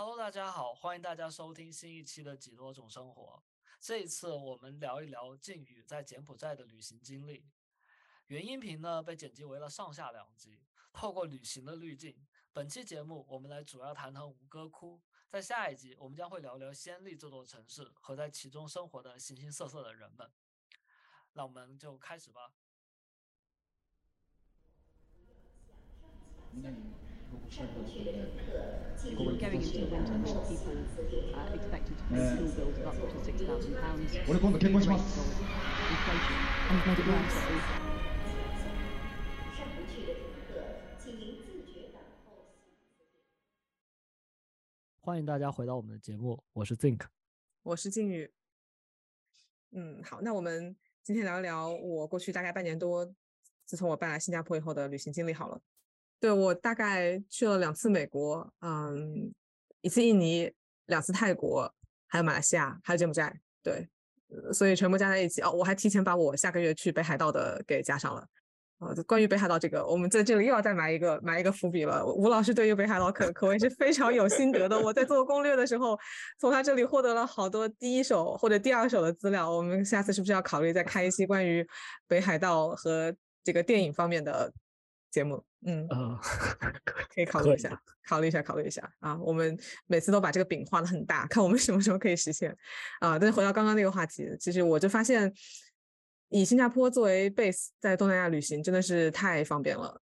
Hello，大家好，欢迎大家收听新一期的《几多种生活》。这一次我们聊一聊靖宇在柬埔寨的旅行经历。原音频呢被剪辑为了上下两集，透过旅行的滤镜，本期节目我们来主要谈谈吴哥窟。在下一集，我们将会聊聊暹粒这座城市和在其中生活的形形色色的人们。那我们就开始吧。不去的乘客，请您自觉地后向自列车。 Uh, 我俺今度結婚します。上不去的乘客，请您自觉等候。欢迎大家回到我们的节目，我是 Think。我是静宇。嗯，好，那我们今天聊一聊我过去大概半年多，自从我搬来新加坡以后的旅行经历好了。 对我大概去了两次美国，嗯，一次印尼，两次泰国，还有马来西亚，还有柬埔寨。对，所以全部加在一起哦，我还提前把我下个月去北海道的给加上了。啊，关于北海道这个，我们在这里又要再埋一个埋一个伏笔了。吴老师对于北海道可可谓是非常有心得的。我在做攻略的时候，从他这里获得了好多第一手或者第二手的资料。我们下次是不是要考虑再开一期关于北海道和这个电影方面的节目？嗯，呃，可以考虑一下，考虑一下，考虑一下啊！我们每次都把这个饼画的很大，看我们什么时候可以实现啊！但是回到刚刚那个话题，其实我就发现，以新加坡作为 base 在东南亚旅行真的是太方便了。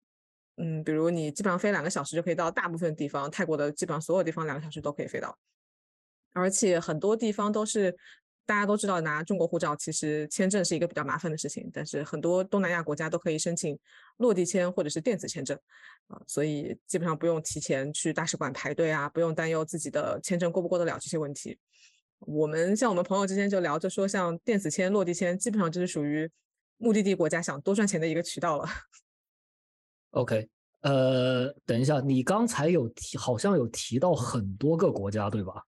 嗯，比如你基本上飞两个小时就可以到大部分地方，泰国的基本上所有地方两个小时都可以飞到，而且很多地方都是大家都知道拿中国护照其实签证是一个比较麻烦的事情，但是很多东南亚国家都可以申请落地签或者是电子签证啊，所以基本上不用提前去大使馆排队啊，不用担忧自己的签证过不过得了这些问题。我们像我们朋友之间就聊着说，像电子签、落地签，基本上就是属于目的地国家想多赚钱的一个渠道了。OK，呃，等一下，你刚才有提，好像有提到很多个国家，对吧？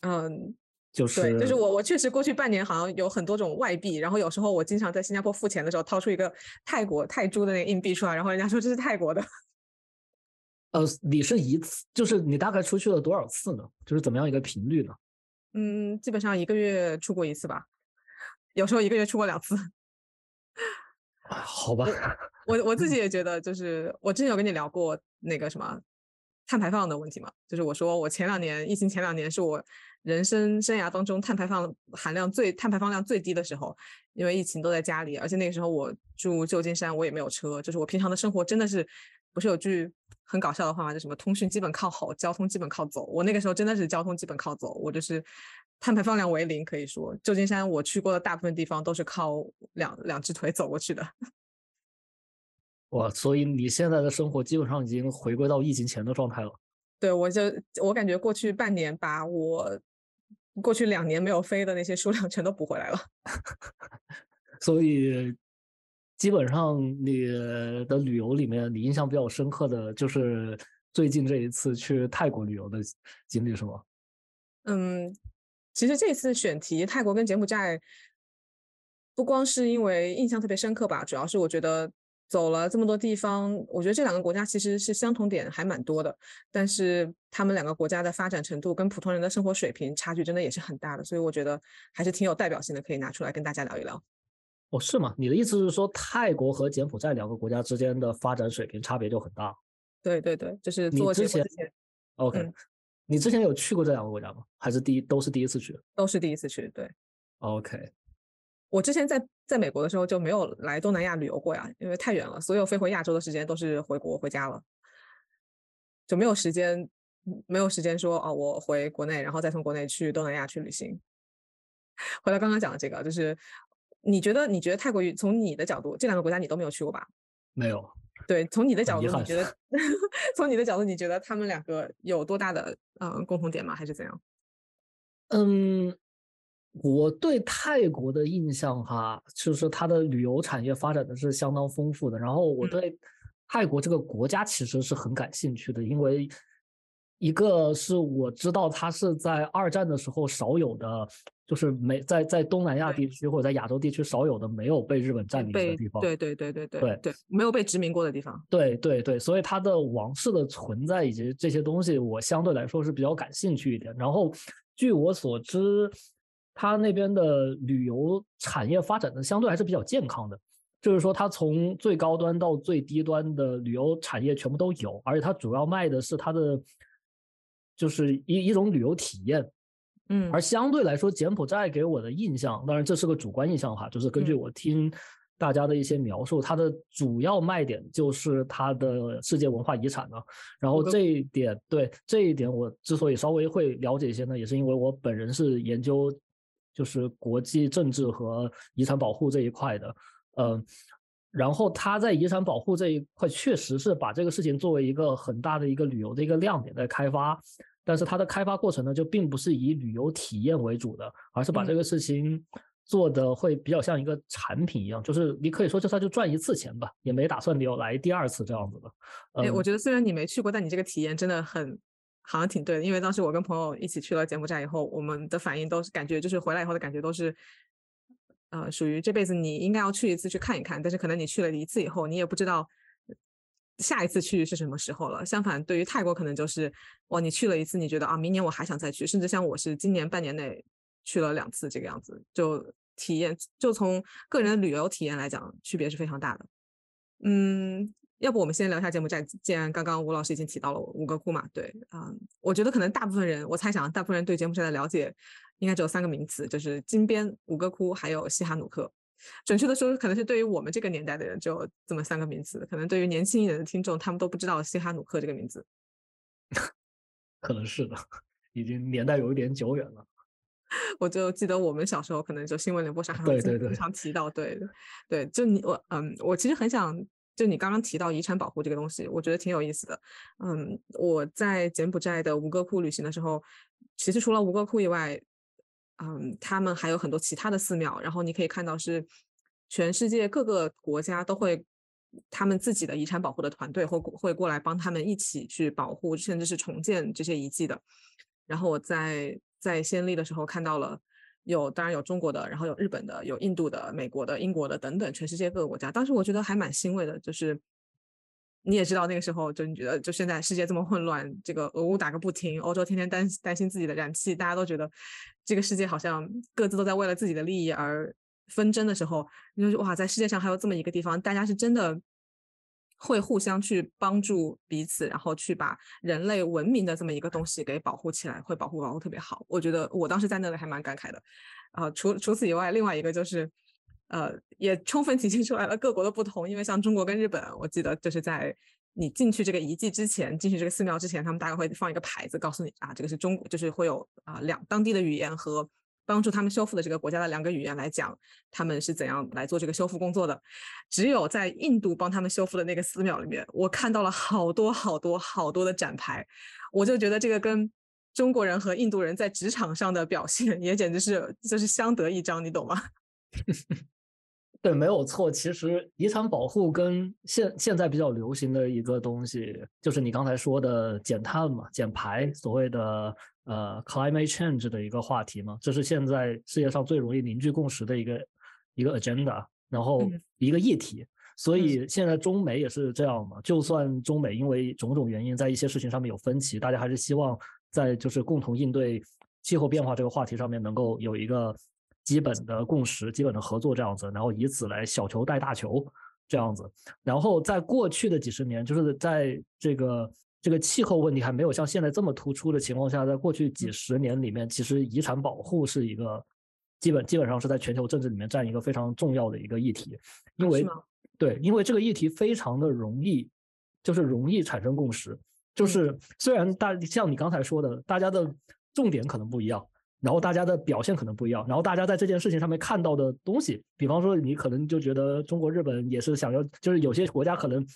嗯，就是对，就是我我确实过去半年好像有很多种外币，然后有时候我经常在新加坡付钱的时候掏出一个泰国泰铢的那个硬币出来，然后人家说这是泰国的。呃，你是一次，就是你大概出去了多少次呢？就是怎么样一个频率呢？嗯，基本上一个月出过一次吧，有时候一个月出过两次。啊 好吧，我我自己也觉得，就是我之前有跟你聊过那个什么碳排放的问题嘛，就是我说我前两年疫情前两年是我人生生涯当中碳排放含量最碳排放量最低的时候，因为疫情都在家里，而且那个时候我住旧金山，我也没有车，就是我平常的生活真的是不是有句很搞笑的话吗？就什么通讯基本靠吼，交通基本靠走。我那个时候真的是交通基本靠走，我就是碳排放量为零，可以说旧金山我去过的大部分地方都是靠两两只腿走过去的。哇，所以你现在的生活基本上已经回归到疫情前的状态了。对，我就我感觉过去半年把我过去两年没有飞的那些数量全都补回来了。所以基本上你的旅游里面，你印象比较深刻的就是最近这一次去泰国旅游的经历，是吗？嗯，其实这次选题泰国跟柬埔寨，不光是因为印象特别深刻吧，主要是我觉得走了这么多地方，我觉得这两个国家其实是相同点还蛮多的，但是他们两个国家的发展程度跟普通人的生活水平差距真的也是很大的，所以我觉得还是挺有代表性的，可以拿出来跟大家聊一聊。哦，是吗？你的意思是说泰国和柬埔寨两个国家之间的发展水平差别就很大对对对，就是你做之前之前？OK，、嗯你之前有去过这两个国家吗？还是第一都是第一次去都是第一次去，对。？OK，我之前在在美国的时候就没有来东南亚旅游过呀，因为太远了，所有飞回亚洲的时间都是回国回家了，就没有时间，嗯没有时间说哦，我回国内，然后再从国内去东南亚去旅行。回到刚刚讲的这个，就是你觉得你觉得泰国与从你的角度，这两个国家你都没有去过吧？没有。对，从你的角度，你觉得 从你的角度，你觉得他们两个有多大的嗯共同点吗？还是怎样？嗯，我对泰国的印象哈，就是它的旅游产业发展的是相当丰富的。然后我嗯对泰国这个国家其实是很感兴趣的，因为一个是我知道它是在二战的时候少有的，就是没在在东南亚地区或者在亚洲地区少有的没有被日本占领的地方。对对对对对对对，没有被殖民过的地方。对对对，所以它的王室的存在以及这些东西，我相对来说是比较感兴趣一点。然后据我所知，它那边的旅游产业发展的相对还是比较健康的。就是说，它从最高端到最低端的旅游产业全部都有，而且它主要卖的是它的，就是一一种旅游体验。嗯而相对来说，柬埔寨给我的印象，当然这是个主观印象哈，就是根据嗯我听大家的一些描述，它的主要卖点就是它的世界文化遗产呢。然后这一点，对这一点，我之所以稍微会了解一些呢，也是因为我本人是研究就是国际政治和遗产保护这一块的。嗯，然后他在遗产保护这一块确实是把这个事情作为一个很大的一个旅游的一个亮点在开发，但是它的开发过程呢，就并不是以旅游体验为主的，而是把这嗯个事情做的会比较像一个产品一样，就是你可以说就算就赚一次钱吧，也没打算留来第二次这样子的。哎，我嗯觉得虽然你没去过，但你这个体验真的很好像挺对的。因为当时我跟朋友一起去了柬埔寨以后，我们的反应都是感觉就是回来以后的感觉都是，呃，属于这辈子你应该要去一次去看一看，但是可能你去了一次以后，你也不知道下一次去是什么时候了。相反，对于泰国可能就是，哇，你去了一次，你觉得啊，明年我还想再去，甚至像我是今年半年内去了两次这个样子，就体验就从个人旅游体验来讲，区别是非常大的。嗯，要不我们先聊一下柬埔寨，既然刚刚吴老师已经提到了吴哥窟嘛，对，嗯，我觉得可能大部分人，我猜想大部分人对柬埔寨的了解应该只有三个名词，就是金边、吴哥窟还有西哈努克。准确的说，可能是对于我们这个年代的人，只有这么三个名词。可能对于年轻一点的听众，他们都不知道西哈努克这个名字。可能是的，已经年代有一点久远了。我就记得我们小时候可能就新闻联播上还会经常提到，对对，就你我嗯，我其实很想就你刚刚提到遗产保护这个东西，我觉得挺有意思的。嗯，我在柬埔寨的吴哥窟旅行的时候，其实除了吴哥窟以外，嗯，他们还有很多其他的寺庙，然后你可以看到是全世界各个国家都会。他们自己的遗产保护的团队会会过来帮他们一起去保护，甚至是重建这些遗迹的。然后我在在暹粒的时候看到了有，当然有中国的，然后有日本的，有印度的、美国的、英国的等等，全世界各个国家。当时我觉得还蛮欣慰的，就是你也知道那个时候，就你觉得就现在世界这么混乱，这个俄乌打个不停，欧洲天天担担心自己的燃气，大家都觉得这个世界好像各自都在为了自己的利益而纷争的时候，你就说哇，在世界上还有这么一个地方，大家是真的。会互相去帮助彼此，然后去把人类文明的这么一个东西给保护起来，会保护保护特别好。我觉得我当时在那里还蛮感慨的。啊、除除此以外，另外一个就是，呃，也充分体 现出来了各国的不同。因为像中国跟日本，我记得就是在你进去这个遗迹之前，进去这个寺庙之前，他们大概会放一个牌子，告诉你啊，这个是中国，就是会有啊两当地的语言和帮助他们修复的这个国家的两个语言来讲，他们是怎样来做这个修复工作的。只有在印度帮他们修复的那个寺庙里面，我看到了好多好多好多的展牌，我就觉得这个跟中国人和印度人在职场上的表现也简直是就是相得益彰，你懂吗？对，没有错。其实遗产保护跟现现在比较流行的一个东西，就是你刚才说的减碳嘛、减排，所谓的呃 climate change 的一个话题嘛，这是现在世界上最容易凝聚共识的一个一个 agenda，然后嗯一个议题。所嗯以现在中美也是这样嘛，就算中美因为种种原因在一些事情上面有分歧，大家还是希望在就是共同应对气候变化这个话题上面能够有一个基本的共识、基本的合作这样子，然后以此来小球带大球这样子。然后在过去的几十年，就是在这个这个气候问题还没有像现在这么突出的情况下，在过去几十年里面，其实遗产保护是一个基本基本上是在全球政治里面占一个非常重要的一个议题，因为对，因为这个议题非常的容易，就是容易产生共识。就嗯是虽然大像你刚才说的，大家的重点可能不一样，然后大家的表现可能不一样，然后大家在这件事情上面看到的东西，比方说你可能就觉得中国、日本也是想要，就是有些国家可能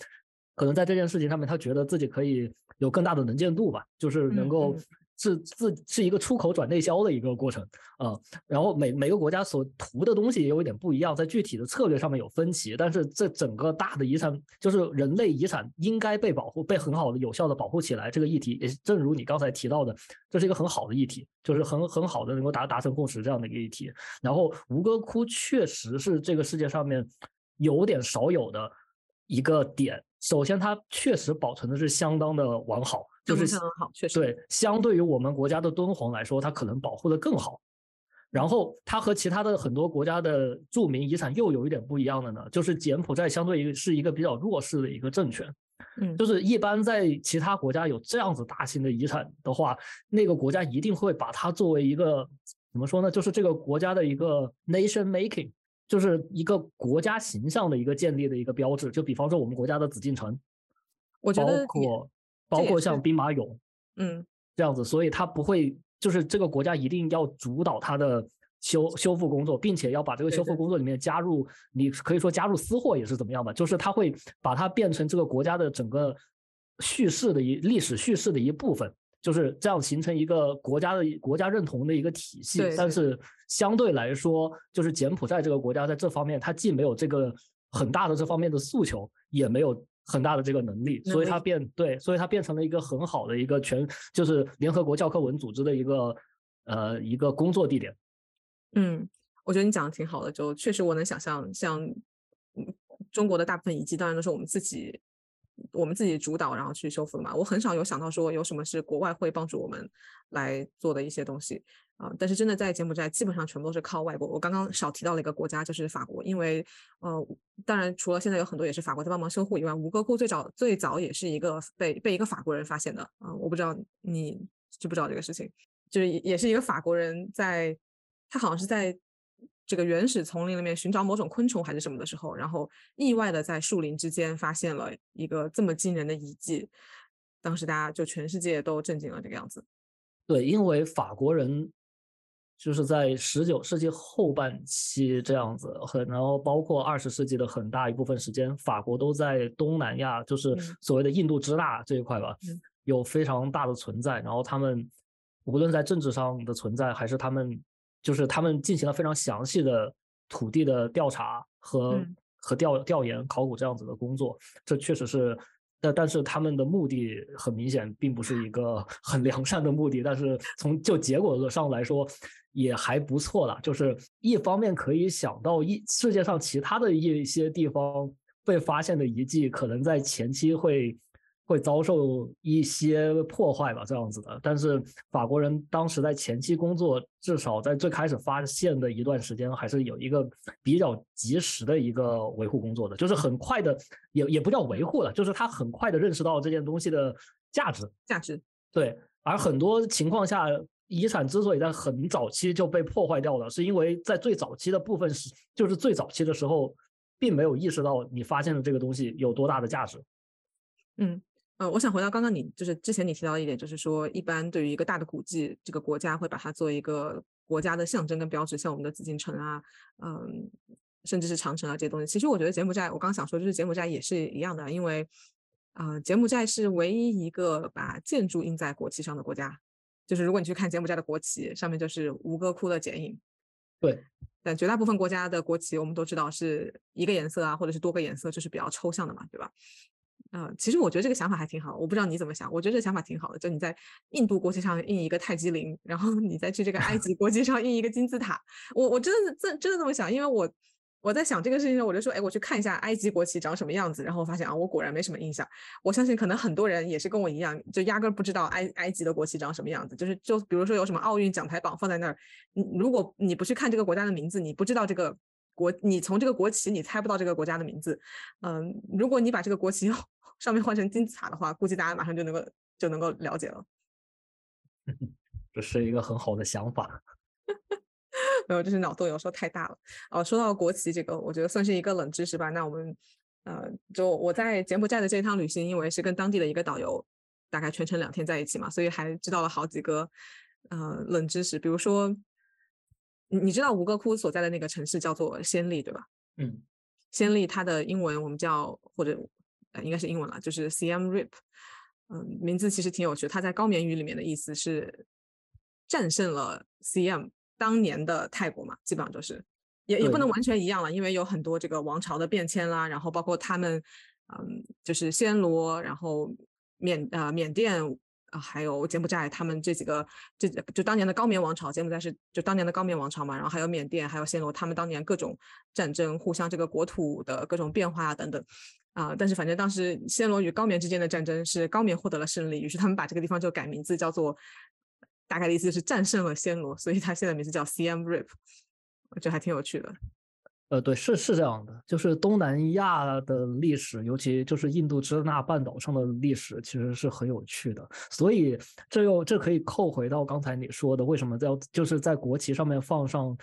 可能在这件事情上面，他觉得自己可以有更大的能见度吧，就是能嗯够嗯是自是一个出口转内销的一个过程啊、然后每每个国家所图的东西也有一点不一样，在具体的策略上面有分歧，但是这整个大的遗产就是人类遗产应该被保护，被很好的有效的保护起来。这个议题也正如你刚才提到的，这是一个很好的议题，就是很很好的能够达达成共识这样的一个议题。然后吴哥窟确实是这个世界上面有点少有的一个点。首先，它确实保存的是相当的完好，就是相当好，确实对，相对于我们国家的敦煌来说，它可能保护的更好。然后它和其他的很多国家的著名遗产又有一点不一样的呢，就是柬埔寨相对于是一个比较弱势的一个政权，嗯，就是一般在其他国家有这样子大型的遗产的话，那个国家一定会把它作为一个怎么说呢，就是这个国家的一个 nation making，就是一个国家形象的一个建立的一个标志。就比方说我们国家的紫禁城，包我觉得也括包括像兵马俑嗯。这样子，所以它不会就是这个国家一定要主导它的修修复工作，并且要把这个修复工作里面加入，你可以说加入私货也是怎么样吧，就是它会把它变成这个国家的整个叙事的一历史叙事的一部分。就是这样形成一个国家的国家认同的一个体系，但是相对来说，就是柬埔寨这个国家在这方面，它既没有这个很大的这方面的诉求，也没有很大的这个能力，所以它变对，所以它变成了一个很好的一个全，就是联合国教科文组织的一个呃一个工作地点。嗯，我觉得你讲的挺好的，就确实我能想象，像嗯中国的大部分遗迹，当然都是我们自己我们自己主导，然后去修复的嘛。我很少有想到说有什么是国外会帮助我们来做的一些东西啊、但是真的在柬埔寨，基本上全部都是靠外国。我刚刚少提到了一个国家，就是法国，因为呃，当然除了现在有很多也是法国在帮忙修护以外，吴哥窟最早最早也是一个被被一个法国人发现的啊、我不知道你知不知道这个事情，就是也是一个法国人在，他好像是在这个原始丛林里面寻找某种昆虫还是什么的时候，然后意外的在树林之间发现了一个这么惊人的遗迹，当时大家就全世界都震惊了这个样子。对，因为法国人就是在十九世纪后半期这样子，很然后包括二十世纪的很大一部分时间，法国都在东南亚，就是嗯所谓的印度支那这一块吧，嗯有非常大的存在。然后他们无论在政治上的存在，还是他们就是他们进行了非常详细的土地的调查和、嗯和调调研、考古这样子的工作，这确实是。但但是他们的目的很明显，并不是一个 很良善的目的，但是从就结果上来说，也还不错啦。就是一方面可以想到一世界上其他的一些地方被发现的遗迹，可能在前期会会遭受一些破坏吧，这样子的。但是法国人当时在前期工作，至少在最开始发现的一段时间，还是有一个比较及时的一个维护工作的，就是很快的，也也不叫维护了，就是他很快的认识到这件东西的价值。价值，对，而很多情况下，遗产之所以在很早期就被破坏掉了，是因为在最早期的部分是，就是最早期的时候，并没有意识到你发现的这个东西有多大的价值。嗯。呃，我想回到刚刚你就是之前你提到的一点，就是说，一般对于一个大的古迹，这个国家会把它作为一个国家的象征跟标志，像我们的紫禁城啊，嗯，甚至是长城啊这些东西。其实我觉得柬埔寨，我刚想说，就是柬埔寨也是一样的，因为啊、柬埔寨是唯一一个把建筑印在国旗上的国家。就是如果你去看柬埔寨的国旗，上面就是吴哥窟的剪影。对，但绝大部分国家的国旗，我们都知道是一个颜色啊，或者是多个颜色，就是比较抽象的嘛，对吧？呃，其实我觉得这个想法还挺好，我不知道你怎么想，我觉得这个想法挺好的。就你在印度国旗上印一个泰姬陵，然后你再去这个埃及国旗上印一个金字塔，我我真的是真真的这么想，因为我我在想这个事情的时候，我就说，哎，我去看一下埃及国旗长什么样子，然后我发现啊，我果然没什么印象。我相信可能很多人也是跟我一样，就压根儿不知道埃埃及的国旗长什么样子。就是就比如说有什么奥运奖牌榜放在那儿，你如果你不去看这个国家的名字，你不知道这个国，你从这个国旗你猜不到这个国家的名字。嗯，如果你把这个国旗 上面换成金字塔的话，估计大家马上就能够就能够了解了。这是一个很好的想法。没有，就是脑洞有时候太大了。哦，说到国旗这个，我觉得算是一个冷知识吧。那我们呃，就我在柬埔寨的这一趟旅行，因为是跟当地的一个导游，大概全程两天在一起嘛，所以还知道了好几个呃冷知识。比如说，你你知道吴哥窟所在的那个城市叫做暹粒，对吧？嗯，暹粒它的英文我们叫或者呃应该是英文了，就是 Siam Reap。嗯，名字其实挺有趣的，它在高棉语里面的意思是战胜了 CM 当年的泰国嘛，基本上就是也也不能完全一样了，因为有很多这个王朝的变迁啦，然后包括他们，嗯，就是暹罗，然后缅呃缅甸啊、还有柬埔寨，他们这几个这就当年的高棉王朝，柬埔寨是就当年的高棉王朝嘛，然后还有缅甸，还有暹罗，他们当年各种战争，互相这个国土的各种变化啊等等。啊、但是反正当时暹罗与高棉之间的战争是高棉获得了胜利，于是他们把这个地方就改名字叫做，大概的意思是战胜了暹罗，所以它现在名字叫 CM Rip，我觉得还挺有趣的。呃，对，是是这样的，就是东南亚的历史，尤其就是印度支那半岛上的历史，其实是很有趣的。所以这又这可以扣回到刚才你说的，为什么要就是在国旗上面放上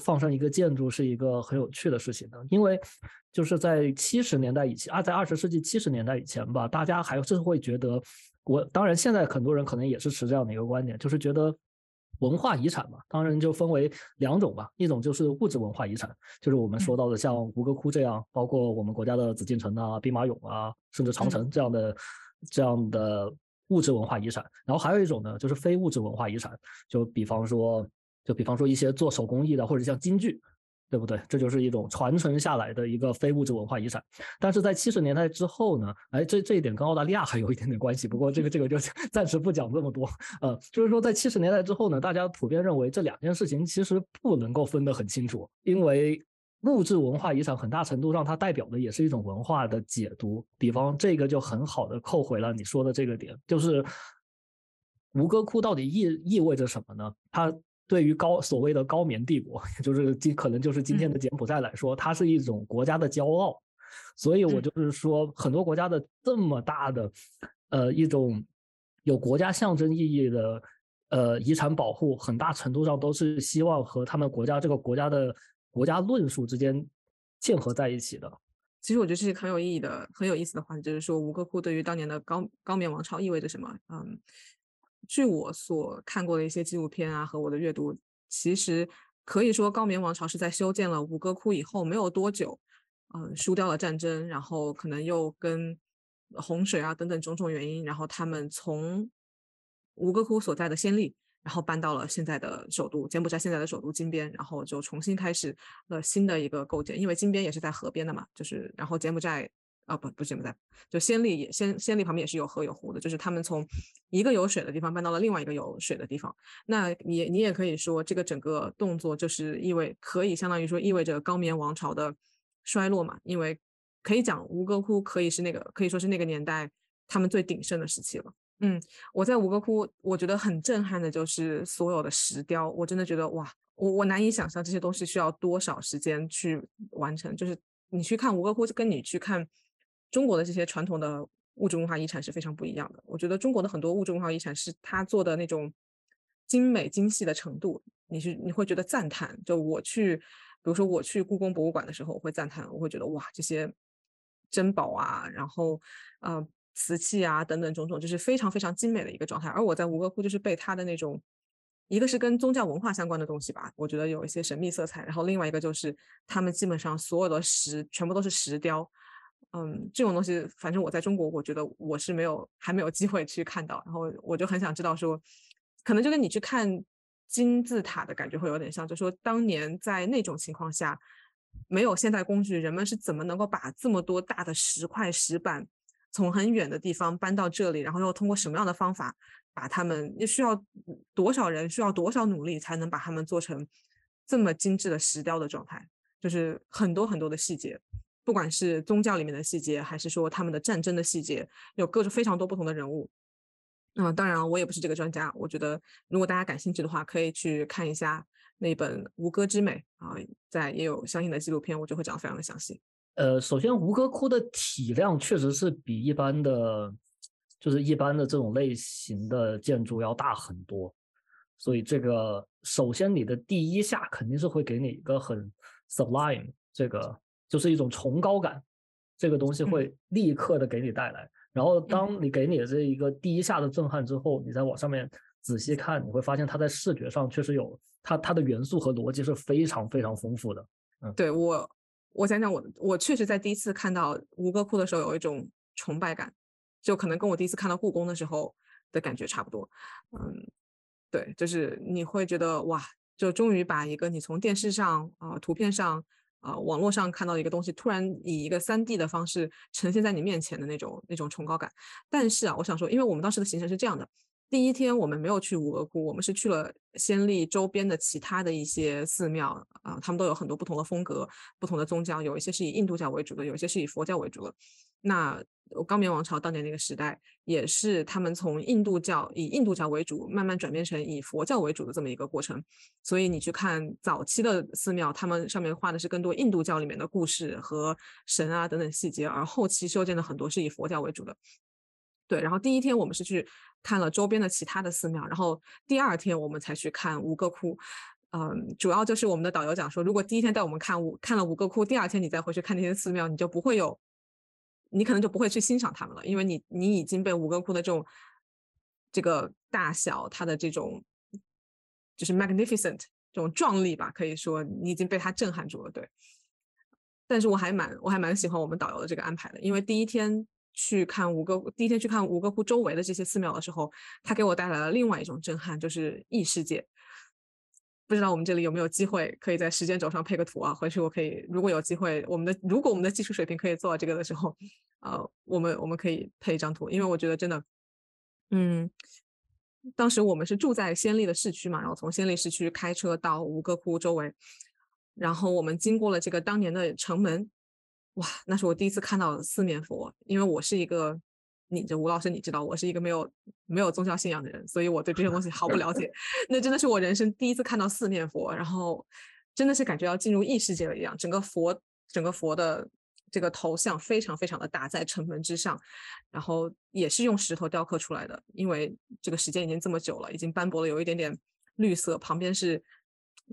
放上一个建筑是一个很有趣的事情呢？因为就是在七十年代以前啊，在二十世纪七十年代以前吧，大家还是会觉得我，当然现在很多人可能也是持这样的一个观点，就是觉得。文化遗产嘛，当然就分为两种吧，一种就是物质文化遗产，就是我们说到的像吴哥窟这样，包括我们国家的紫禁城啊、兵马俑啊，甚至长城这样的这样的物质文化遗产。然后还有一种呢，就是非物质文化遗产，就比方说，就比方说一些做手工艺的，或者像京剧。对不对？这就是一种传承下来的一个非物质文化遗产。但是在七十年代之后呢，哎，这这一点跟澳大利亚还有一点点关系。不过这个这个就 暂时不讲这么多。呃，就是说在七十年代之后呢，大家普遍认为这两件事情其实不能够分得很清楚，因为物质文化遗产很大程度上它代表的也是一种文化的解读。比方这个就很好的扣回了你说的这个点，就是吴哥窟到底意意味着什么呢？它对于高所谓的高棉帝国，就是今可能就是今天的柬埔寨来说，它是一种国家的骄傲。所以我就是说，很多国家的这么大的，呃，一种有国家象征意义的，呃，遗产保护，很大程度上都是希望和他们国家这个国家的国家论述之间嵌合在一起的。其实我觉得这是很有意义的、很有意思的话题，就是说吴哥窟对于当年的高高棉王朝意味着什么？嗯，据我所看过的一些纪录片啊和我的阅读，其实可以说高棉王朝是在修建了吴哥窟以后没有多久，嗯，输掉了战争，然后可能又跟洪水啊等等种种原因，然后他们从吴哥窟所在的暹粒。然后搬到了现在的首都柬埔寨现在的首都金边，然后就重新开始了新的一个构建，因为金边也是在河边的嘛，就是然后柬埔寨啊不不是柬埔寨，就暹粒也暹暹粒旁边也是有河有湖的，就是他们从一个有水的地方搬到了另外一个有水的地方。那你你也可以说这个整个动作就是意味可以相当于说意味着高棉王朝的衰落嘛，因为可以讲吴哥窟可以是那个可以说是那个年代他们最鼎盛的时期了。嗯，我在吴哥窟，我觉得很震撼的就是所有的石雕，我真的觉得哇，我我难以想象这些东西需要多少时间去完成。就是你去看吴哥窟，跟你去看中国的这些传统的物质文化遗产是非常不一样的。我觉得中国的很多物质文化遗产是它做的那种精美精细的程度，你是你会觉得赞叹。就我去，比如说我去故宫博物馆的时候，我会赞叹，我会觉得哇，这些珍宝啊，然后呃。瓷器啊，等等种种，就是非常非常精美的一个状态。而我在吴哥窟就是被它的那种，一个是跟宗教文化相关的东西吧，我觉得有一些神秘色彩。然后另外一个就是他们基本上所有的石全部都是石雕，嗯，这种东西反正我在中国，我觉得我是没有还没有机会去看到。然后我就很想知道说，可能就跟你去看金字塔的感觉会有点像，就说当年在那种情况下，没有现代工具，人们是怎么能够把这么多大的石块石板。从很远的地方搬到这里，然后又通过什么样的方法把他们？又需要多少人？需要多少努力才能把他们做成这么精致的石雕的状态？就是很多很多的细节，不管是宗教里面的细节，还是说他们的战争的细节，有各种非常多不同的人物。嗯、当然我也不是这个专家，我觉得如果大家感兴趣的话，可以去看一下那本《吴哥之美》啊，在也有相应的纪录片，我就会讲非常的详细。呃，首先吴哥窟的体量确实是比一般的，就是一般的这种类型的建筑要大很多，所以这个首先你的第一下肯定是会给你一个很 sublime，这个就是一种崇高感，这个东西会立刻的给你带来。然后当你给你的这一个第一下的震撼之后，你再往上面仔细看，你会发现它在视觉上确实有它它的元素和逻辑是非常非常丰富的。嗯，对我。我想想我，我确实在第一次看到吴哥窟的时候有一种崇拜感，就可能跟我第一次看到故宫的时候的感觉差不多。嗯，对，就是你会觉得哇，就终于把一个你从电视上啊、图片上啊、网络上看到一个东西，突然以一个三 D 的方式呈现在你面前的那种那种崇高感。但是啊，我想说，因为我们当时的行程是这样的，第一天我们没有去吴哥窟，我们是去了暹粒周边的其他的一些寺庙啊、他们都有很多不同的风格、不同的宗教，有一些是以印度教为主的，有一些是以佛教为主的。那高棉王朝当年那个时代，也是他们从印度教以印度教为主，慢慢转变成以佛教为主的这么一个过程。所以你去看早期的寺庙，他们上面画的是更多印度教里面的故事和神啊等等细节，而后期修建的很多是以佛教为主的。对，然后第一天我们是去看了周边的其他的寺庙，然后第二天我们才去看吴哥窟。嗯，主要就是我们的导游讲说，如果第一天带我们看五看了吴哥窟，第二天你再回去看那些寺庙，你就不会有，你可能就不会去欣赏他们了，因为你你已经被吴哥窟的这种这个大小，它的这种就是 magnificent 这种壮丽吧，可以说你已经被它震撼住了。对，但是我还蛮我还蛮喜欢我们导游的这个安排的，因为第一天去看吴哥，第一天去看吴哥窟周围的这些寺庙的时候，他给我带来了另外一种震撼，就是异世界。不知道我们这里有没有机会可以在时间轴上配个图啊？回去我可以，如果有机会，我们的如果我们的技术水平可以做到这个的时候，呃，我们我们可以配一张图，因为我觉得真的，嗯，当时我们是住在暹粒的市区嘛，然后从暹粒市区开车到吴哥窟周围，然后我们经过了这个当年的城门，哇，那是我第一次看到四面佛，因为我是一个。你这吴老师，你知道我是一个没有没有宗教信仰的人，所以我对这些东西毫不了解。那真的是我人生第一次看到四面佛，然后真的是感觉要进入异世界了一样。整个佛，整个佛的这个头像非常非常的大，在城门之上，然后也是用石头雕刻出来的。因为这个时间已经这么久了，已经斑驳了，有一点点绿色。旁边是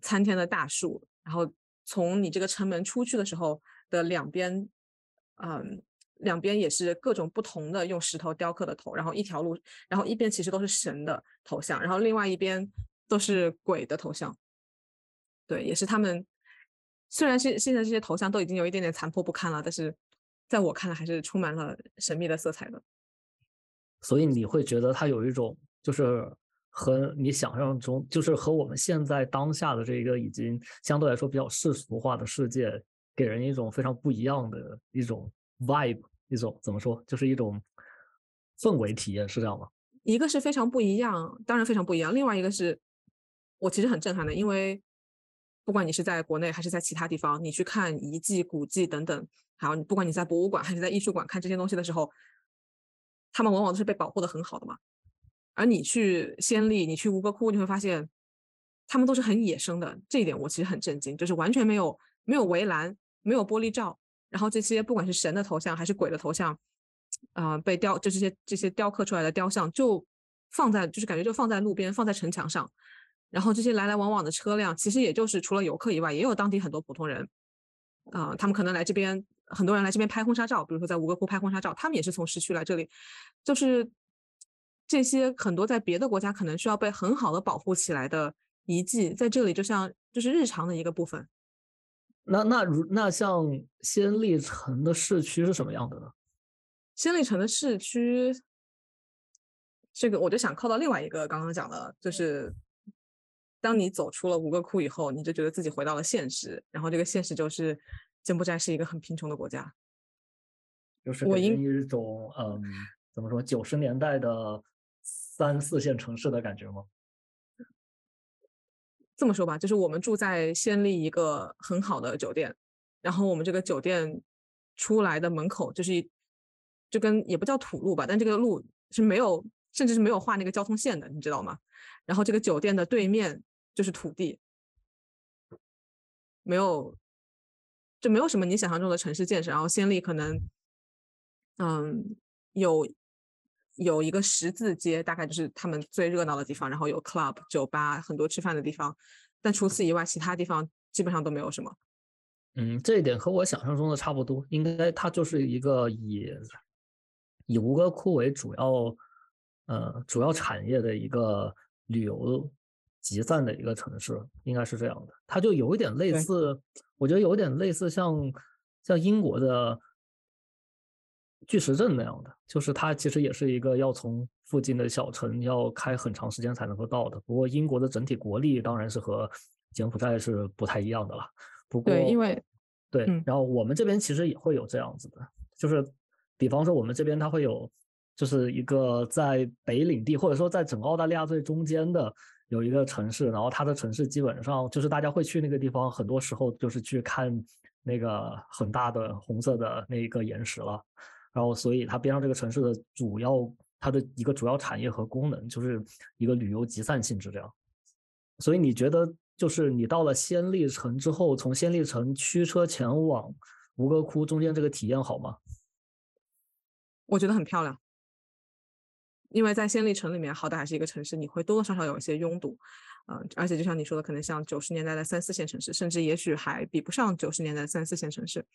参天的大树，然后从你这个城门出去的时候的两边，嗯。两边也是各种不同的用石头雕刻的头，然后一条路，然后一边其实都是神的头像，然后另外一边都是鬼的头像。对，也是他们。虽然现现在这些头像都已经有一点点残破不堪了，但是在我看来还是充满了神秘的色彩的。所以你会觉得它有一种，就是和你想象中，就是和我们现在当下的这个已经相对来说比较世俗化的世界，给人一种非常不一样的一种 vibe。一种怎么说，就是一种氛围体验，是这样吗？一个是非常不一样，当然非常不一样。另外一个是我其实很震撼的，因为不管你是在国内还是在其他地方，你去看遗迹、古迹等等，还有你不管你在博物馆还是在艺术馆看这些东西的时候，他们往往都是被保护的很好的嘛。而你去暹粒，你去吴哥窟，你会发现他们都是很野生的，这一点我其实很震惊，就是完全没有没有围栏，没有玻璃罩。然后这些不管是神的头像还是鬼的头像，啊，被雕就这些这些雕刻出来的雕像就放在就是感觉就放在路边放在城墙上，然后这些来来往往的车辆其实也就是除了游客以外，也有当地很多普通人，啊，他们可能来这边很多人来这边拍婚纱照，比如说在吴哥窟拍婚纱照，他们也是从市区来这里，就是这些很多在别的国家可能需要被很好的保护起来的遗迹，在这里就像就是日常的一个部分。那那如那像仙力城的市区是什么样的呢？仙力城的市区，这个我就想靠到另外一个刚刚讲的，就是当你走出了吴哥窟以后，你就觉得自己回到了现实，然后这个现实就是柬埔寨是一个很贫穷的国家，就是给人一种嗯，怎么说九十年代的三四线城市的感觉吗？这么说吧，就是我们住在暹粒一个很好的酒店，然后我们这个酒店出来的门口就是一，就跟也不叫土路吧，但这个路是没有，甚至是没有画那个交通线的，你知道吗？然后这个酒店的对面就是土地，没有，就没有什么你想象中的城市建设。然后暹粒可能，嗯，有。有一个十字街，大概就是他们最热闹的地方，然后有 club 酒吧，很多吃饭的地方。但除此以外，其他地方基本上都没有什么。嗯，这一点和我想象中的差不多。应该它就是一个以以吴哥窟为主要呃主要产业的一个旅游集散的一个城市，应该是这样的。它就有一点类似，我觉得有点类似像像英国的。巨石阵那样的，就是它其实也是一个要从附近的小城要开很长时间才能够到的。不过英国的整体国力当然是和柬埔寨是不太一样的了。不过对，因为对，嗯然后我们这边其实也会有这样子的，就是比方说我们这边它会有，就是一个在北领地或者说在整个澳大利亚最中间的有一个城市，然后它的城市基本上就是大家会去那个地方，很多时候就是去看那个很大的红色的那个岩石了，然后所以它边上这个城市的主要它的一个主要产业和功能就是一个旅游集散性质这样。所以你觉得，就是你到了暹粒城之后，从暹粒城驱车前往吴哥窟中间这个体验好吗？我觉得很漂亮，因为在暹粒城里面，好歹还是一个城市，你会多多少少有一些拥堵，嗯、而且就像你说的，可能像九十年代的三四线城市，甚至也许还比不上九十年代三四线城市。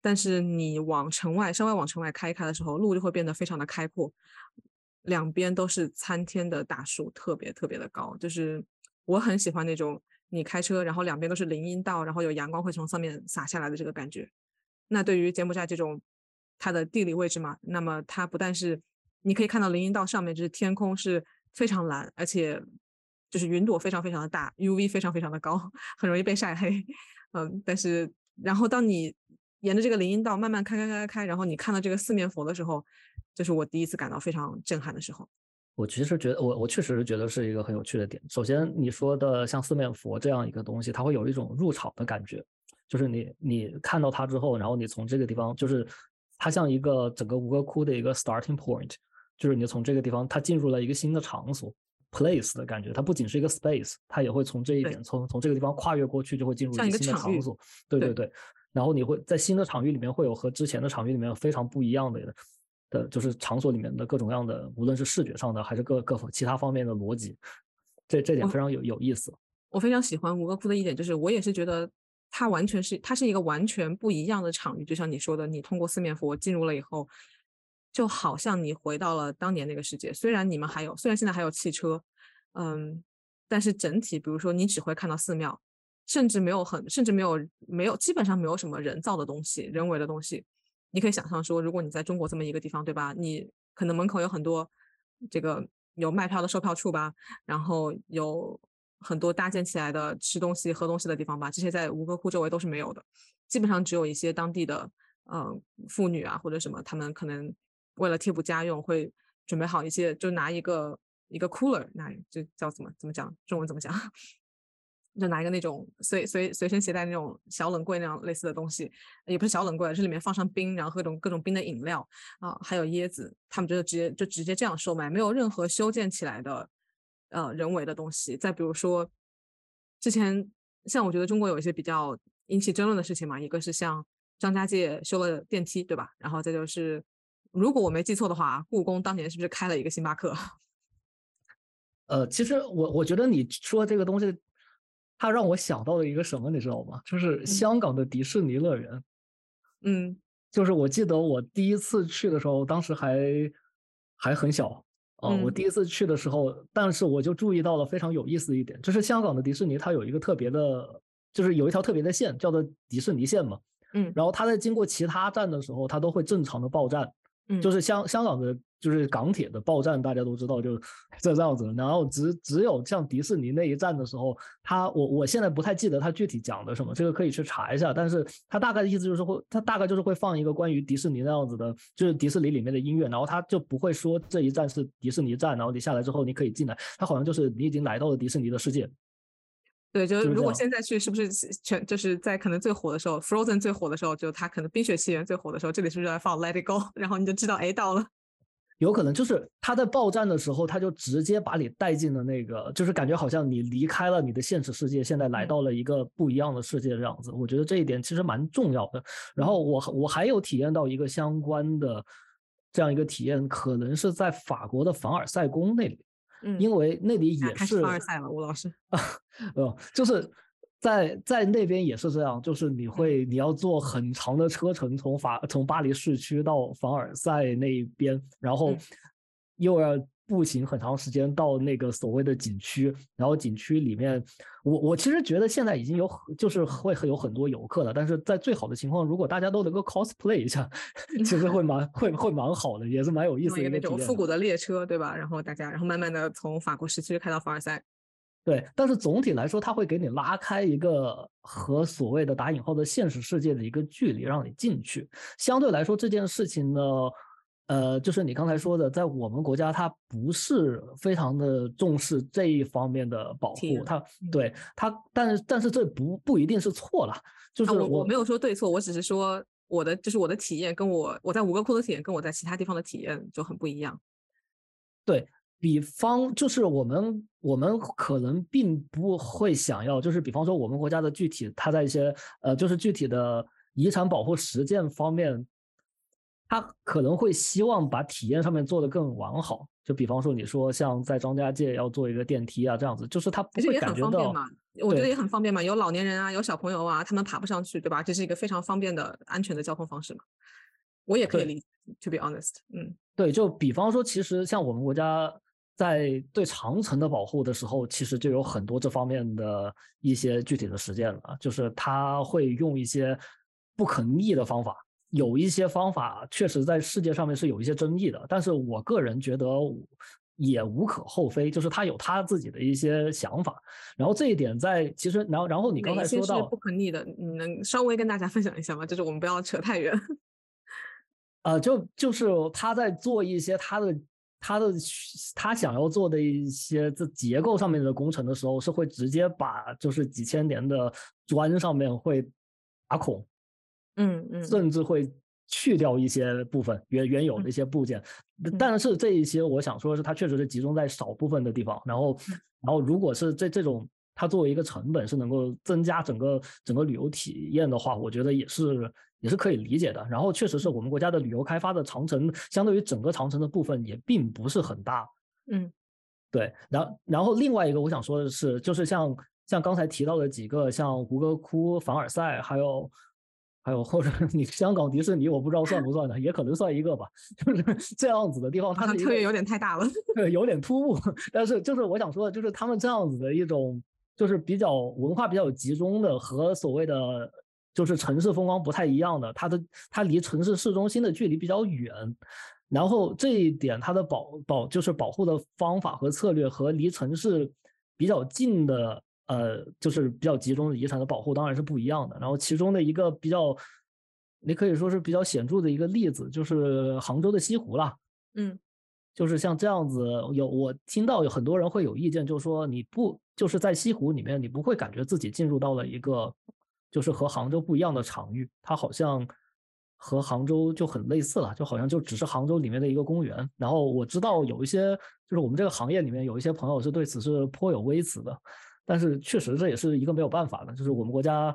但是你往城外稍微往城外开一开的时候，路就会变得非常的开阔，两边都是参天的大树，特别特别的高。就是我很喜欢那种你开车，然后两边都是林荫道，然后有阳光会从上面洒下来的这个感觉。那对于柬埔寨这种它的地理位置嘛，那么它不但是你可以看到林荫道上面就是天空是非常蓝，而且就是云朵非常非常的大，UV 非常非常的高，很容易被晒黑。嗯，但是然后当你沿着这个林荫道慢慢开开开开开，然后你看到这个四面佛的时候，就是我第一次感到非常震撼的时候。我其实觉得，我我确实是觉得是一个很有趣的点。首先，你说的像四面佛这样一个东西，它会有一种入场的感觉，就是你你看到它之后，然后你从这个地方，就是它像一个整个吴哥窟的一个 starting point，就是你从这个地方，它进入了一个新的场所 place 的感觉。它不仅是一个 space，它也会从这一点，从从这个地方跨越过去，就会进入一一个新的场所。对对对对。然后你会在新的场域里面会有和之前的场域里面有非常不一样的的，就是场所里面的各种各样的，无论是视觉上的还是各各方其他方面的逻辑，这这点非常有有意思。我非常喜欢吴哥窟的一点就是，我也是觉得它完全是它是一个完全不一样的场域，就像你说的，你通过四面佛进入了以后，就好像你回到了当年那个世界。虽然你们还有，虽然现在还有汽车，嗯，但是整体，比如说你只会看到寺庙，甚至没有很，甚至没有没有基本上没有什么人造的东西，人为的东西。你可以想象说，如果你在中国这么一个地方，对吧？你可能门口有很多这个有卖票的售票处吧，然后有很多搭建起来的吃东西、喝东西的地方吧，这些在吴哥窟周围都是没有的，基本上只有一些当地的呃妇女啊或者什么，他们可能为了贴补家用，会准备好一些，就拿一个一个 cooler，那就叫怎么怎么讲，中文怎么讲？就拿一个那种随随随身携带那种小冷柜那样类似的东西，也不是小冷柜，是里面放上冰，然后各种各种冰的饮料啊，还有椰子，他们就是直接就直接这样售卖，没有任何修建起来的呃人为的东西。再比如说，之前像我觉得中国有一些比较引起争论的事情嘛，一个是像张家界修了电梯，对吧？然后再就是，如果我没记错的话，故宫当年是不是开了一个星巴克？呃，其实我我觉得你说这个东西，它让我想到了一个什么，你知道吗？就是香港的迪士尼乐园。嗯就是我记得我第一次去的时候，当时还还很小啊、我嗯第一次去的时候，但是我就注意到了非常有意思的一点，就是香港的迪士尼它有一个特别的，就是有一条特别的线，叫做迪士尼线嘛。嗯然后它在经过其他站的时候，它都会正常的报站。嗯，就是香香港的，就是港铁的报站，大家都知道，就是 这这样子。然后只只有像迪士尼那一站的时候，他我我现在不太记得他具体讲的什么，这个可以去查一下。但是他大概的意思就是会，他大概就是会放一个关于迪士尼那样子的，就是迪士尼里面的音乐，然后他就不会说这一站是迪士尼站，然后你下来之后你可以进来，他好像就是你已经来到了迪士尼的世界。对，就是如果现在去，是不是全就是在可能最火的时候，Frozen 最火的时候，就它可能冰雪奇缘最火的时候，这里是不是在放 Let It Go？然后你就知道，哎，到了。有可能就是他在报站的时候，他就直接把你带进了那个，就是感觉好像你离开了你的现实世界，现在来嗯到了一个不一样的世界这样子。我觉得这一点其实蛮重要的。然后我我还有体验到一个相关的这样一个体验，可能是在法国的凡尔赛宫那里，嗯，因为那里啊也是凡尔赛了，吴老师。呃，就是在在那边也是这样，就是嗯你会你要坐很长的车程从法从巴黎市区到凡尔赛那边，然后嗯又要步行很长时间到那个所谓的景区，然后景区里面，我我其实觉得现在已经有很就是会有很多游客了，但是在最好的情况，如果大家都能够 cosplay 一下，其实会蛮会会蛮好的，也是蛮有意思的一个那种复古的列车，对吧？然后大家，然后慢慢的从法国市区开到凡尔赛。对，但是总体来说，它会给你拉开一个和所谓的打引号的现实世界的一个距离，让你进去。相对来说，这件事情呢，呃，就是你刚才说的，在我们国家，它不是非常的重视这一方面的保护。它对它，但是但是这不不一定是错了，就是啊我我没有说对错，我只是说我的就是我的体验跟我我在吴哥窟的体验跟我在其他地方的体验就很不一样。对比方，就是我们我们可能并不会想要，就是比方说我们国家的具体，它在一些呃，就是具体的遗产保护实践方面，它可能会希望把体验上面做得更完好。就比方说你说像在张家界要做一个电梯啊这样子，就是它不会感觉到方便嘛，我觉得也很方便嘛，有老年人啊，有小朋友啊，他们爬不上去，对吧？这是一个非常方便的、安全的交通方式嘛。我也可以理解，to be honest，嗯，对，就比方说，其实像我们国家在对长城的保护的时候，其实就有很多这方面的一些具体的实践了，就是他会用一些不可逆的方法，有一些方法确实在世界上面是有一些争议的，但是我个人觉得也无可厚非，就是他有他自己的一些想法，然后这一点在其实，然后然后你刚才说到不可逆的，你能稍微跟大家分享一下吗？就是我们不要扯太远。呃，就就是他在做一些他的他的他想要做的一些这结构上面的工程的时候，是会直接把就是几千年的砖上面会打孔，嗯嗯，甚至会去掉一些部分原原有的一些部件。嗯但是这一些我想说的是，它确实是集中在少部分的地方。然后，嗯然后如果是这这种它作为一个成本是能够增加整个整个旅游体验的话，我觉得也是也是可以理解的。然后确实是我们国家的旅游开发的长城，相对于整个长城的部分也并不是很大。嗯对，然后然后另外一个我想说的是，就是像像刚才提到的几个，像吴哥窟、凡尔赛，还有还有或者你香港迪士尼，我不知道算不算的，也可能算一个吧。就是这样子的地方，它是一个像特别有点太大了。对，有点突兀，但是就是我想说的，就是他们这样子的一种，就是比较文化比较集中的，和所谓的就是城市风光不太一样的，它的它离城市市中心的距离比较远，然后这一点它的保保就是保护的方法和策略和离城市比较近的，呃，就是比较集中的遗产的保护当然是不一样的。然后其中的一个比较，你可以说是比较显著的一个例子，就是杭州的西湖啦。嗯就是像这样子，有我听到有很多人会有意见，就是说你不就是在西湖里面，你不会感觉自己进入到了一个就是和杭州不一样的场域，它好像和杭州就很类似了，就好像就只是杭州里面的一个公园。然后我知道有一些就是我们这个行业里面有一些朋友是对此是颇有微词的，但是确实这也是一个没有办法的，就是我们国家。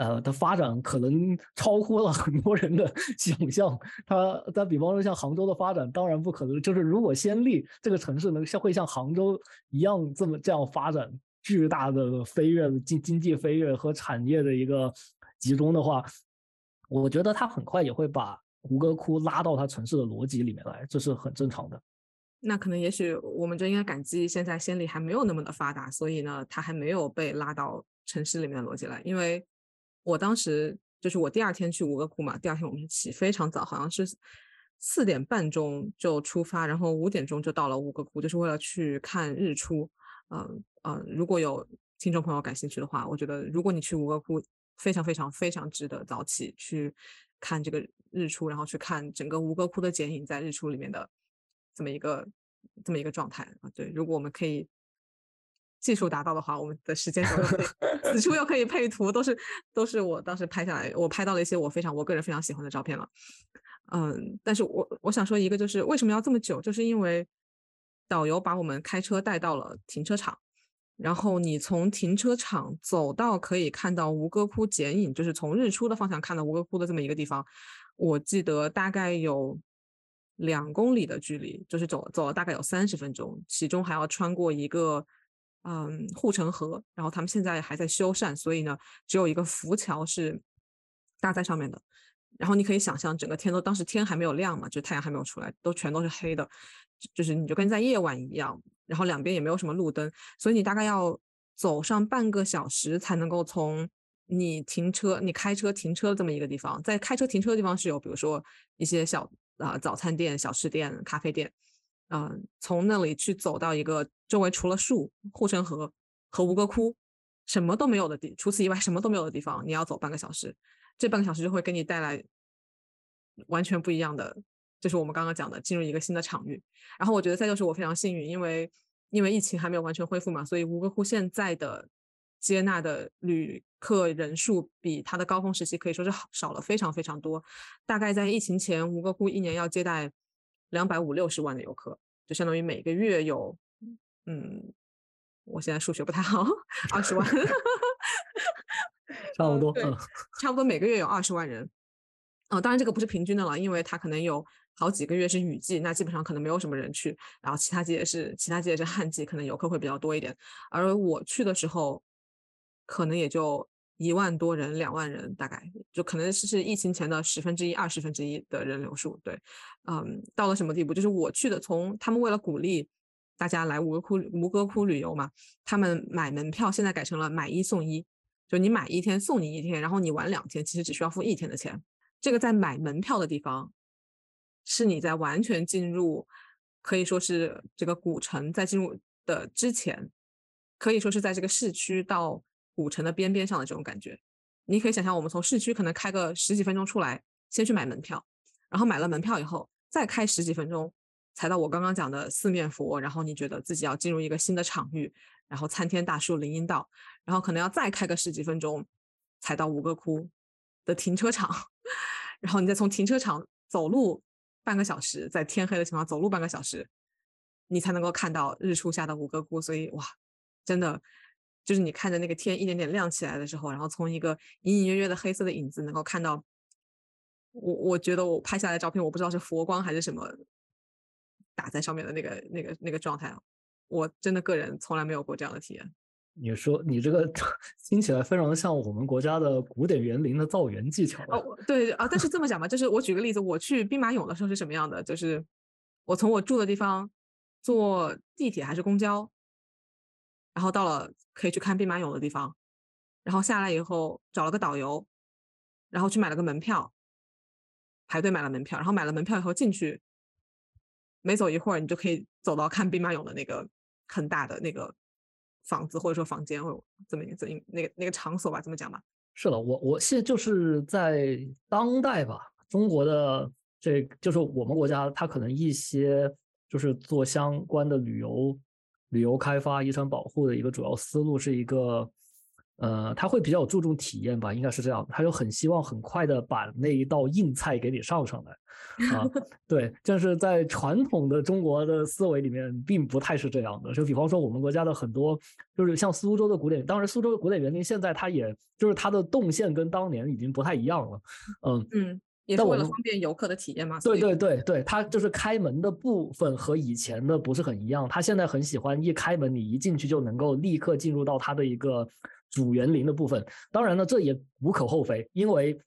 呃的发展可能 超乎了很多人的 想象。它它比方说像杭州的发展，当然不可能，就是如果先例这个城市能像会像杭州一样这么这样发展，巨大的飞跃经经济飞跃和产业的一个集中的话，我觉得它很快也会把吴哥窟拉到它城市的逻辑里面来，这是很正常的。那可能也许我们就应该感激现在先例还没有那么的发达，所以呢，它还没有被拉到城市里面逻辑来。因为我当时就是我第二天去吴哥窟嘛，第二天我们是起非常早，好像是四点半钟就出发，然后五点钟就到了吴哥窟，就是为了去看日出。嗯，如果有听众朋友感兴趣的话，我觉得如果你去吴哥窟，非常非常非常值得早起去看这个日出，然后去看整个吴哥窟的剪影在日出里面的这么一个这么一个状态啊。对，如果我们可以技术达到的话，我们的时间此处又可以配图，都是都是我当时拍下来，我拍到了一些我非常我个人非常喜欢的照片了。嗯，但是我我想说一个就是为什么要这么久，就是因为导游把我们开车带到了停车场，然后你从停车场走到可以看到吴哥窟剪影，就是从日出的方向看到吴哥窟的这么一个地方，我记得大概有两公里的距离，就是走走了大概有三十分钟，其中还要穿过一个嗯护城河，然后他们现在还在修缮，所以呢，只有一个浮桥是搭在上面的。然后你可以想象整个天都当时天还没有亮嘛，就太阳还没有出来，都全都是黑的，就是你就跟在夜晚一样，然后两边也没有什么路灯，所以你大概要走上半个小时才能够从你停车、你开车停车这么一个地方，在开车停车的地方是有，比如说一些小啊、早餐店、小吃店、咖啡店，嗯、从那里去走到一个周围除了树、护城河和吴哥窟什么都没有的地，除此以外什么都没有的地方，你要走半个小时，这半个小时就会给你带来完全不一样的，就是我们刚刚讲的进入一个新的场域。然后我觉得再就是我非常幸运，因为因为疫情还没有完全恢复嘛，所以吴哥窟现在的接纳的旅客人数比它的高峰时期可以说是少了非常非常多。大概在疫情前，吴哥窟一年要接待两百五六十万的游客，就相当于每个月有嗯，我现在数学不太好，二十万。差不多，嗯，差不多每个月有二十万人。哦，当然这个不是平均的了，因为它可能有好几个月是雨季，那基本上可能没有什么人去，然后其他季节是其他季节是旱季，可能游客会比较多一点。而我去的时候，可能也就一万多人、两万人，大概就可能是是疫情前的十分之一、二十分之一的人流数。对，嗯，到了什么地步？就是我去的，从他们为了鼓励大家来吴哥窟吴哥窟旅游嘛，他们买门票现在改成了买一送一，就你买一天送你一天，然后你玩两天，其实只需要付一天的钱。这个在买门票的地方，是你在完全进入，可以说是这个古城在进入的之前，可以说是在这个市区到古城的边边上的这种感觉。你可以想象，我们从市区可能开个十几分钟出来，先去买门票，然后买了门票以后，再开十几分钟，才到我刚刚讲的四面佛，然后你觉得自己要进入一个新的场域，然后参天大树林荫道，然后可能要再开个十几分钟，才到吴哥窟的停车场，然后你再从停车场走路半个小时，在天黑的情况下走路半个小时，你才能够看到日出下的吴哥窟。所以哇，真的就是你看着那个天一点点亮起来的时候，然后从一个隐隐约约的黑色的影子，能够看到我，我觉得我拍下来的照片，我不知道是佛光还是什么打在上面的那个那个那个状态，我真的个人从来没有过这样的体验。你说你这个 听起来非常像我们国家的古典园林的造园技巧啊。哦，对啊，但是这么讲吧，就是我举个例子，我去兵马俑的时候是什么样的？就是我从我住的地方坐地铁还是公交，然后到了可以去看兵马俑的地方，然后下来以后找了个导游，然后去买了个门票，排队买了门票，然后买了门票以后进去，没走一会儿你就可以走到看兵马俑的那个很大的那个房子或者说房间或者怎么怎么那个那个场所吧，怎么讲吧。是的，我我现在就是在当代吧，中国的这就是我们国家，它可能一些就是做相关的旅游、旅游开发、遗产保护的一个主要思路是一个，呃，他会比较注重体验吧，应该是这样，他就很希望很快的把那一道硬菜给你上上来。啊，对，就是在传统的中国的思维里面，并不太是这样的。就比方说，我们国家的很多，就是像苏州的古典，当然苏州的古典园林现在它也就是它的动线跟当年已经不太一样了。嗯，嗯，也是为了方便游客的体验嘛。对对对对，它就是开门的部分和以前的不是很一样。他现在很喜欢一开门，你一进去就能够立刻进入到它的一个主园林的部分。当然呢，这也无可厚非，因为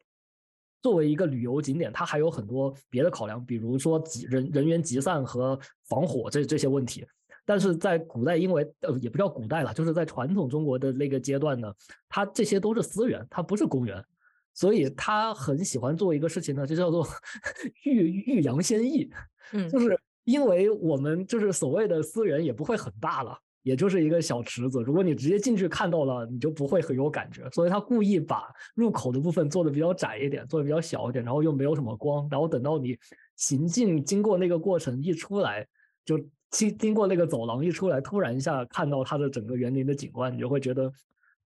作为一个旅游景点，它还有很多别的考量，比如说集人人员集散和防火这这些问题。但是在古代，因为呃也不叫古代了，就是在传统中国的那个阶段呢，它这些都是私园，它不是公园。所以他很喜欢做一个事情呢，就叫做 欲欲扬先抑，嗯就是因为我们就是所谓的私园也不会很大了，也就是一个小池子，如果你直接进去看到了，你就不会很有感觉，所以他故意把入口的部分做的比较窄一点，做的比较小一点，然后又没有什么光，然后等到你行进经过那个过程一出来，就经经过那个走廊一出来，突然一下看到它的整个园林的景观，你就会觉得。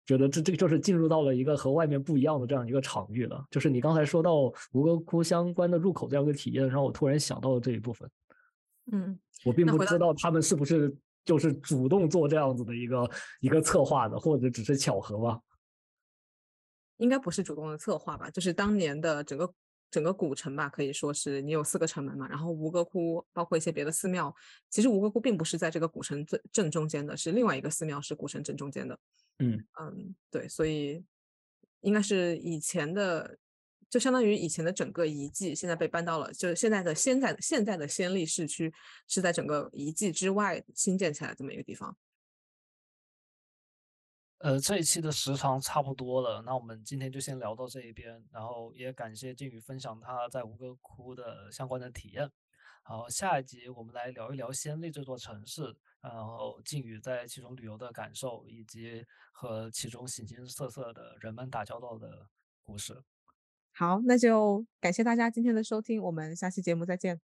觉得这这个就是进入到了一个和外面不一样的这样一个场域了。就是你刚才说到吴哥窟相关的入口这样一个体验，让我突然想到了这一部分。嗯，我并不知道他们是不是就是主动做这样子的一个一个策划的，或者只是巧合吗。应该不是主动的策划吧，就是当年的整个整个古城吧，可以说是你有四个城门嘛，然后吴哥窟包括一些别的寺庙，其实吴哥窟并不是在这个古城最正中间的，是另外一个寺庙是古城正中间的。嗯嗯，对，所以应该是以前的就相当于以前的整个遗迹现在被搬到了，就是现在的现在现在的暹粒市区是在整个遗迹之外新建起来这么一个地方。呃，这一期的时长差不多了，那我们今天就先聊到这一边，然后也感谢靖宇分享他在吴哥窟的相关的体验。好，下一集我们来聊一聊暹粒这座城市，然后靖宇在其中旅游的感受，以及和其中形形色色的人们打交道的故事。好，那就感谢大家今天的收听，我们下期节目再见。